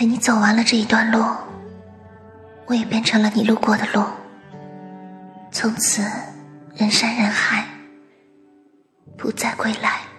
陪你走完了这一段路我也变成了你路过的路。从此人山人海不再归来。